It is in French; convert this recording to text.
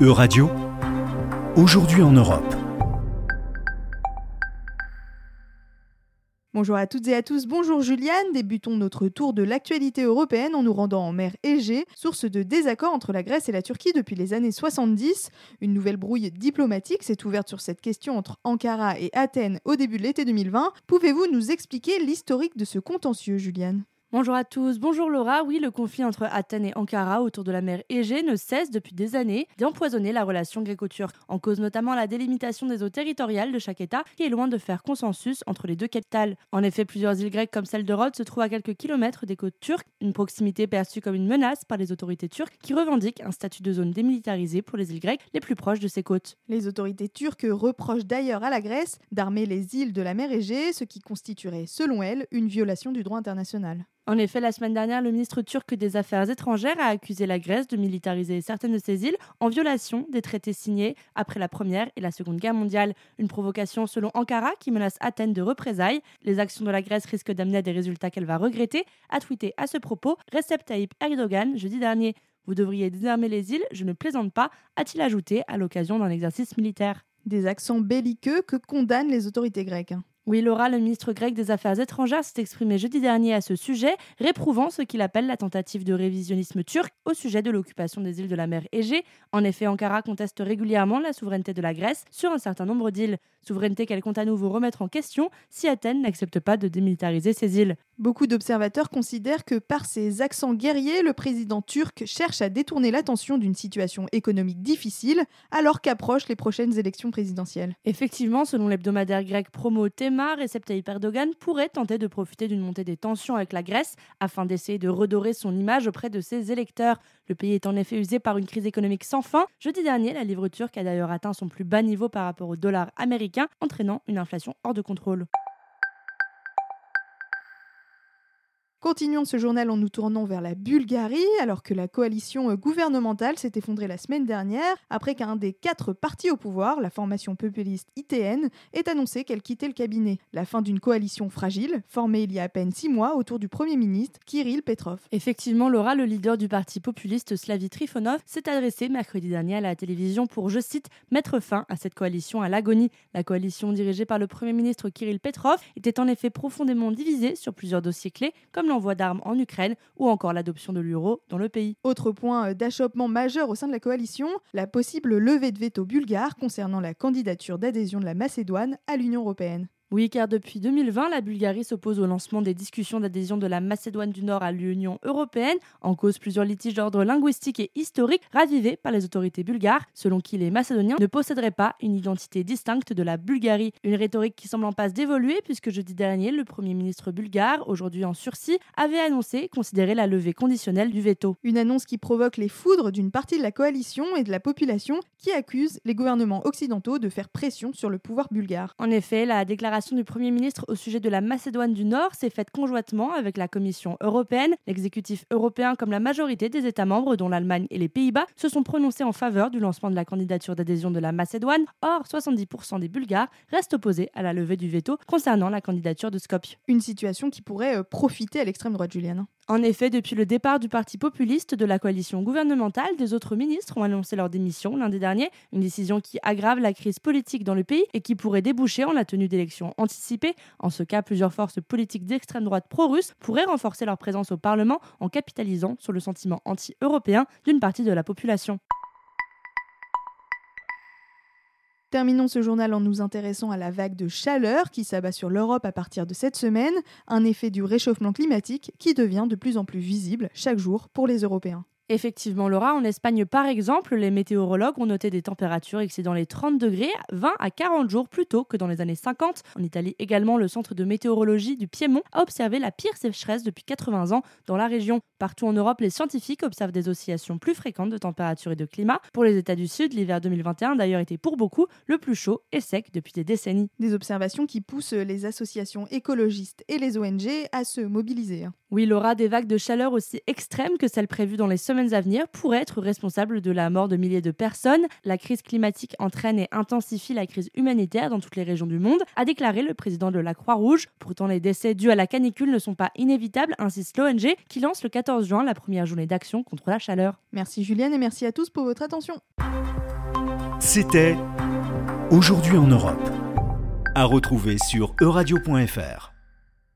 E-Radio, aujourd'hui en Europe. Bonjour à toutes et à tous, bonjour Juliane. Débutons notre tour de l'actualité européenne en nous rendant en mer Égée, source de désaccord entre la Grèce et la Turquie depuis les années 70. Une nouvelle brouille diplomatique s'est ouverte sur cette question entre Ankara et Athènes au début de l'été 2020. Pouvez-vous nous expliquer l'historique de ce contentieux, Juliane? Bonjour à tous, bonjour Laura. Oui, le conflit entre Athènes et Ankara autour de la mer Égée ne cesse depuis des années d'empoisonner la relation gréco-turque, en cause notamment la délimitation des eaux territoriales de chaque État qui est loin de faire consensus entre les deux capitales. En effet, plusieurs îles grecques comme celle de Rhodes se trouvent à quelques kilomètres des côtes turques, une proximité perçue comme une menace par les autorités turques qui revendiquent un statut de zone démilitarisée pour les îles grecques les plus proches de ces côtes. Les autorités turques reprochent d'ailleurs à la Grèce d'armer les îles de la mer Égée, ce qui constituerait, selon elles, une violation du droit international. En effet, la semaine dernière, le ministre turc des Affaires étrangères a accusé la Grèce de militariser certaines de ses îles en violation des traités signés après la Première et la Seconde Guerre mondiale. Une provocation selon Ankara qui menace Athènes de représailles. Les actions de la Grèce risquent d'amener des résultats qu'elle va regretter, a tweeté à ce propos Recep Tayyip Erdogan jeudi dernier. Vous devriez désarmer les îles, je ne plaisante pas, a-t-il ajouté à l'occasion d'un exercice militaire. Des accents belliqueux que condamnent les autorités grecques. Oui, Laura, le ministre grec des Affaires étrangères, s'est exprimé jeudi dernier à ce sujet, réprouvant ce qu'il appelle la tentative de révisionnisme turc au sujet de l'occupation des îles de la mer Égée. En effet, Ankara conteste régulièrement la souveraineté de la Grèce sur un certain nombre d'îles, souveraineté qu'elle compte à nouveau remettre en question si Athènes n'accepte pas de démilitariser ces îles. Beaucoup d'observateurs considèrent que par ses accents guerriers, le président turc cherche à détourner l'attention d'une situation économique difficile alors qu'approchent les prochaines élections présidentielles. Effectivement, selon l'hebdomadaire grec Promo Tema, Recep Tayyip Erdogan pourrait tenter de profiter d'une montée des tensions avec la Grèce afin d'essayer de redorer son image auprès de ses électeurs. Le pays est en effet usé par une crise économique sans fin. Jeudi dernier, la livre turque a d'ailleurs atteint son plus bas niveau par rapport au dollar américain, entraînant une inflation hors de contrôle. Continuons ce journal en nous tournant vers la Bulgarie, alors que la coalition gouvernementale s'est effondrée la semaine dernière, après qu'un des quatre partis au pouvoir, la formation populiste ITN, ait annoncé qu'elle quittait le cabinet. La fin d'une coalition fragile, formée il y a à peine six mois autour du Premier ministre Kirill Petrov. Effectivement, Laura, le leader du parti populiste Slavi Trifonov, s'est adressé mercredi dernier à la télévision pour, je cite, mettre fin à cette coalition à l'agonie. La coalition dirigée par le Premier ministre Kirill Petrov était en effet profondément divisée sur plusieurs dossiers clés, comme l'envoi d'armes en Ukraine ou encore l'adoption de l'euro dans le pays. Autre point d'achoppement majeur au sein de la coalition, la possible levée de veto bulgare concernant la candidature d'adhésion de la Macédoine à l'Union européenne. Oui, car depuis 2020, la Bulgarie s'oppose au lancement des discussions d'adhésion de la Macédoine du Nord à l'Union européenne, en cause plusieurs litiges d'ordre linguistique et historique ravivés par les autorités bulgares, selon qui les Macédoniens ne posséderaient pas une identité distincte de la Bulgarie. Une rhétorique qui semble en passe d'évoluer, puisque jeudi dernier, le Premier ministre bulgare, aujourd'hui en sursis, avait annoncé considérer la levée conditionnelle du veto. Une annonce qui provoque les foudres d'une partie de la coalition et de la population qui accuse les gouvernements occidentaux de faire pression sur le pouvoir bulgare. En effet, la déclaration du Premier ministre au sujet de la Macédoine du Nord s'est faite conjointement avec la Commission européenne. L'exécutif européen, comme la majorité des États membres, dont l'Allemagne et les Pays-Bas, se sont prononcés en faveur du lancement de la candidature d'adhésion de la Macédoine. Or, 70% des Bulgares restent opposés à la levée du veto concernant la candidature de Skopje. Une situation qui pourrait euh, profiter à l'extrême droite, Juliane. En effet, depuis le départ du parti populiste de la coalition gouvernementale, des autres ministres ont annoncé leur démission lundi dernier, une décision qui aggrave la crise politique dans le pays et qui pourrait déboucher en la tenue d'élections anticipées. En ce cas, plusieurs forces politiques d'extrême droite pro-russe pourraient renforcer leur présence au Parlement en capitalisant sur le sentiment anti-européen d'une partie de la population. Terminons ce journal en nous intéressant à la vague de chaleur qui s'abat sur l'Europe à partir de cette semaine, un effet du réchauffement climatique qui devient de plus en plus visible chaque jour pour les Européens. Effectivement, Laura, en Espagne par exemple, les météorologues ont noté des températures excédant les 30 degrés 20 à 40 jours plus tôt que dans les années 50. En Italie également, le centre de météorologie du Piémont a observé la pire sécheresse depuis 80 ans dans la région. Partout en Europe, les scientifiques observent des oscillations plus fréquentes de température et de climat. Pour les États du Sud, l'hiver 2021 d'ailleurs été pour beaucoup le plus chaud et sec depuis des décennies. Des observations qui poussent les associations écologistes et les ONG à se mobiliser. Oui, Laura, des vagues de chaleur aussi extrêmes que celles prévues dans les semaines à venir pourraient être responsables de la mort de milliers de personnes. La crise climatique entraîne et intensifie la crise humanitaire dans toutes les régions du monde, a déclaré le président de la Croix-Rouge. Pourtant, les décès dus à la canicule ne sont pas inévitables, insiste l'ONG, qui lance le 14 juin la première journée d'action contre la chaleur. Merci Julienne et merci à tous pour votre attention. C'était Aujourd'hui en Europe. À retrouver sur euradio.fr.